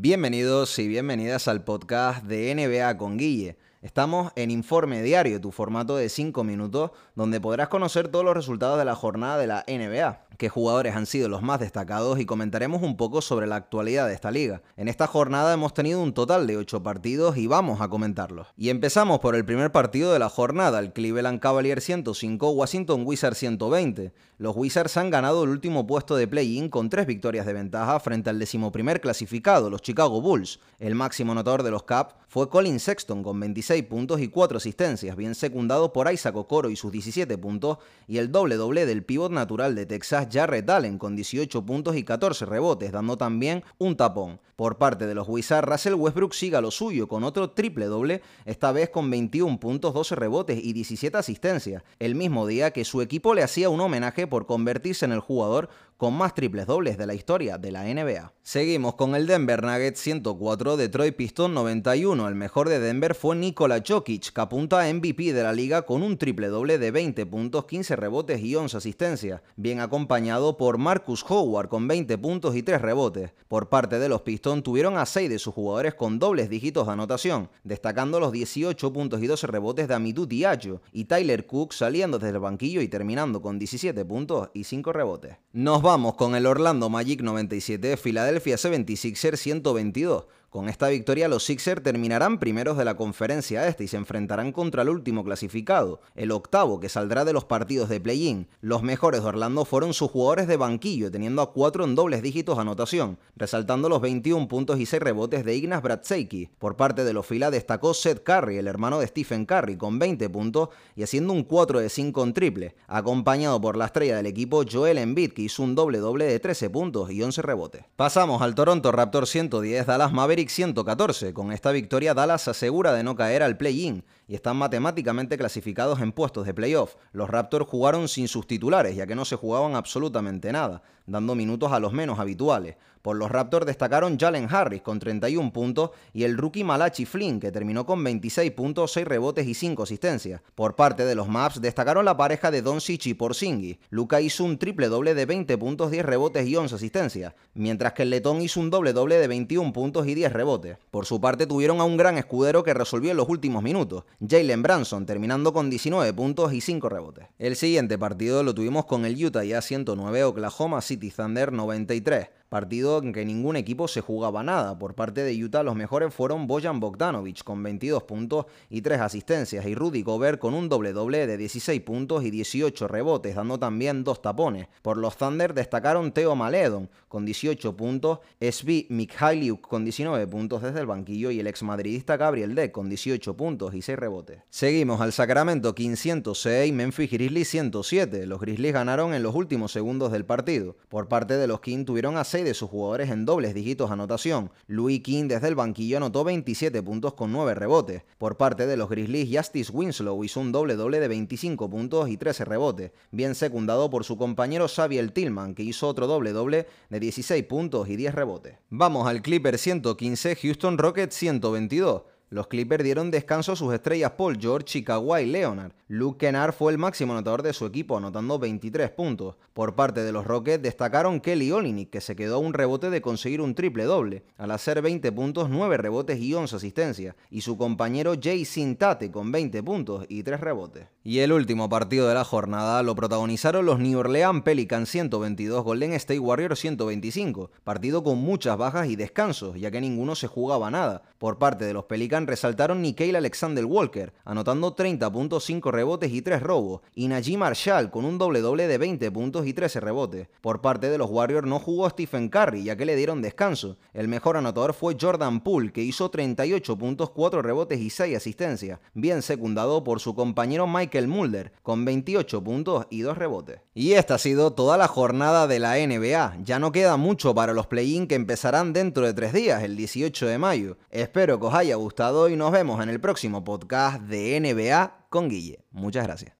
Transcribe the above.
Bienvenidos y bienvenidas al podcast de NBA con Guille. Estamos en Informe Diario, tu formato de 5 minutos, donde podrás conocer todos los resultados de la jornada de la NBA qué jugadores han sido los más destacados y comentaremos un poco sobre la actualidad de esta liga. En esta jornada hemos tenido un total de 8 partidos y vamos a comentarlos. Y empezamos por el primer partido de la jornada, el Cleveland Cavaliers 105, Washington Wizards 120. Los Wizards han ganado el último puesto de play-in con tres victorias de ventaja frente al decimoprimer clasificado, los Chicago Bulls. El máximo anotador de los Caps fue Colin Sexton con 26 puntos y 4 asistencias, bien secundado por Isaac Okoro y sus 17 puntos, y el doble doble del pívot natural de Texas Jarrett Allen con 18 puntos y 14 rebotes, dando también un tapón. Por parte de los Wizards, Russell Westbrook siga lo suyo con otro triple doble, esta vez con 21 puntos, 12 rebotes y 17 asistencias, el mismo día que su equipo le hacía un homenaje por convertirse en el jugador con más triples dobles de la historia de la NBA. Seguimos con el Denver Nuggets 104, Detroit Pistons 91. El mejor de Denver fue Nikola Jokic, que apunta a MVP de la liga con un triple doble de 20 puntos, 15 rebotes y 11 asistencias, bien acompañado por Marcus Howard con 20 puntos y 3 rebotes. Por parte de los Pistons tuvieron a 6 de sus jugadores con dobles dígitos de anotación, destacando los 18 puntos y 12 rebotes de Amidou Diallo y Tyler Cook saliendo desde el banquillo y terminando con 17 puntos y 5 rebotes. Nos vamos con el Orlando Magic 97, Philadelphia 76ers 122. Con esta victoria los Sixers terminarán primeros de la conferencia este y se enfrentarán contra el último clasificado, el octavo que saldrá de los partidos de play-in. Los mejores de Orlando fueron sus jugadores de banquillo, teniendo a cuatro en dobles dígitos de anotación, resaltando los 21 puntos y 6 rebotes de Ignas Bratseiki. Por parte de los Fila destacó Seth Curry, el hermano de Stephen Curry, con 20 puntos y haciendo un 4 de 5 en triple, acompañado por la estrella del equipo Joel Embiid, que hizo un doble doble de 13 puntos y 11 rebotes. Pasamos al Toronto Raptor 110, Dallas Maverick 114. Con esta victoria, Dallas asegura de no caer al play-in y están matemáticamente clasificados en puestos de playoff. Los Raptors jugaron sin sus titulares, ya que no se jugaban absolutamente nada, dando minutos a los menos habituales. Por los Raptors destacaron Jalen Harris con 31 puntos y el rookie Malachi Flynn, que terminó con 26 puntos, 6 rebotes y 5 asistencias. Por parte de los Maps destacaron la pareja de Doncic y Porzingis. Luca hizo un triple doble de 20 puntos, 10 rebotes y 11 asistencias, mientras que el letón hizo un doble doble de 21 puntos y 10 rebotes. Por su parte tuvieron a un gran escudero que resolvió en los últimos minutos, Jalen Branson, terminando con 19 puntos y 5 rebotes. El siguiente partido lo tuvimos con el Utah ya 109 Oklahoma City Thunder 93 partido en que ningún equipo se jugaba nada. Por parte de Utah los mejores fueron Bojan Bogdanovic con 22 puntos y 3 asistencias y Rudy Gobert con un doble doble de 16 puntos y 18 rebotes, dando también dos tapones. Por los Thunder destacaron Theo Maledon con 18 puntos, Svi Mikhailiuk con 19 puntos desde el banquillo y el ex madridista Gabriel Deck con 18 puntos y 6 rebotes. Seguimos al Sacramento King 106, Memphis Grizzlies 107. Los Grizzlies ganaron en los últimos segundos del partido. Por parte de los King tuvieron a 6 de sus jugadores en dobles dígitos anotación. Louis King desde el banquillo anotó 27 puntos con 9 rebotes. Por parte de los Grizzlies, Justice Winslow hizo un doble doble de 25 puntos y 13 rebotes, bien secundado por su compañero Xavier Tillman, que hizo otro doble doble de 16 puntos y 10 rebotes. Vamos al Clipper 115, Houston Rockets 122. Los Clippers dieron descanso a sus estrellas Paul George y Kawhi Leonard. Luke Kennard fue el máximo anotador de su equipo, anotando 23 puntos. Por parte de los Rockets destacaron Kelly Olynyk, que se quedó a un rebote de conseguir un triple doble, al hacer 20 puntos, 9 rebotes y 11 asistencias, y su compañero Jay Tate con 20 puntos y 3 rebotes. Y el último partido de la jornada lo protagonizaron los New Orleans Pelicans 122, Golden State Warriors 125, partido con muchas bajas y descansos, ya que ninguno se jugaba nada. Por parte de los Pelicans resaltaron Nikhil Alexander Walker, anotando 30 puntos, 5 rebotes y 3 robos, y Najee Marshall con un doble doble de 20 puntos y 13 rebotes. Por parte de los Warriors no jugó Stephen Curry, ya que le dieron descanso. El mejor anotador fue Jordan Poole, que hizo 38 puntos, 4 rebotes y 6 asistencias, bien secundado por su compañero Michael Mulder, con 28 puntos y 2 rebotes. Y esta ha sido toda la jornada de la NBA. Ya no queda mucho para los play-in que empezarán dentro de 3 días, el 18 de mayo. Espero que os haya gustado y nos vemos en el próximo podcast de NBA con Guille. Muchas gracias.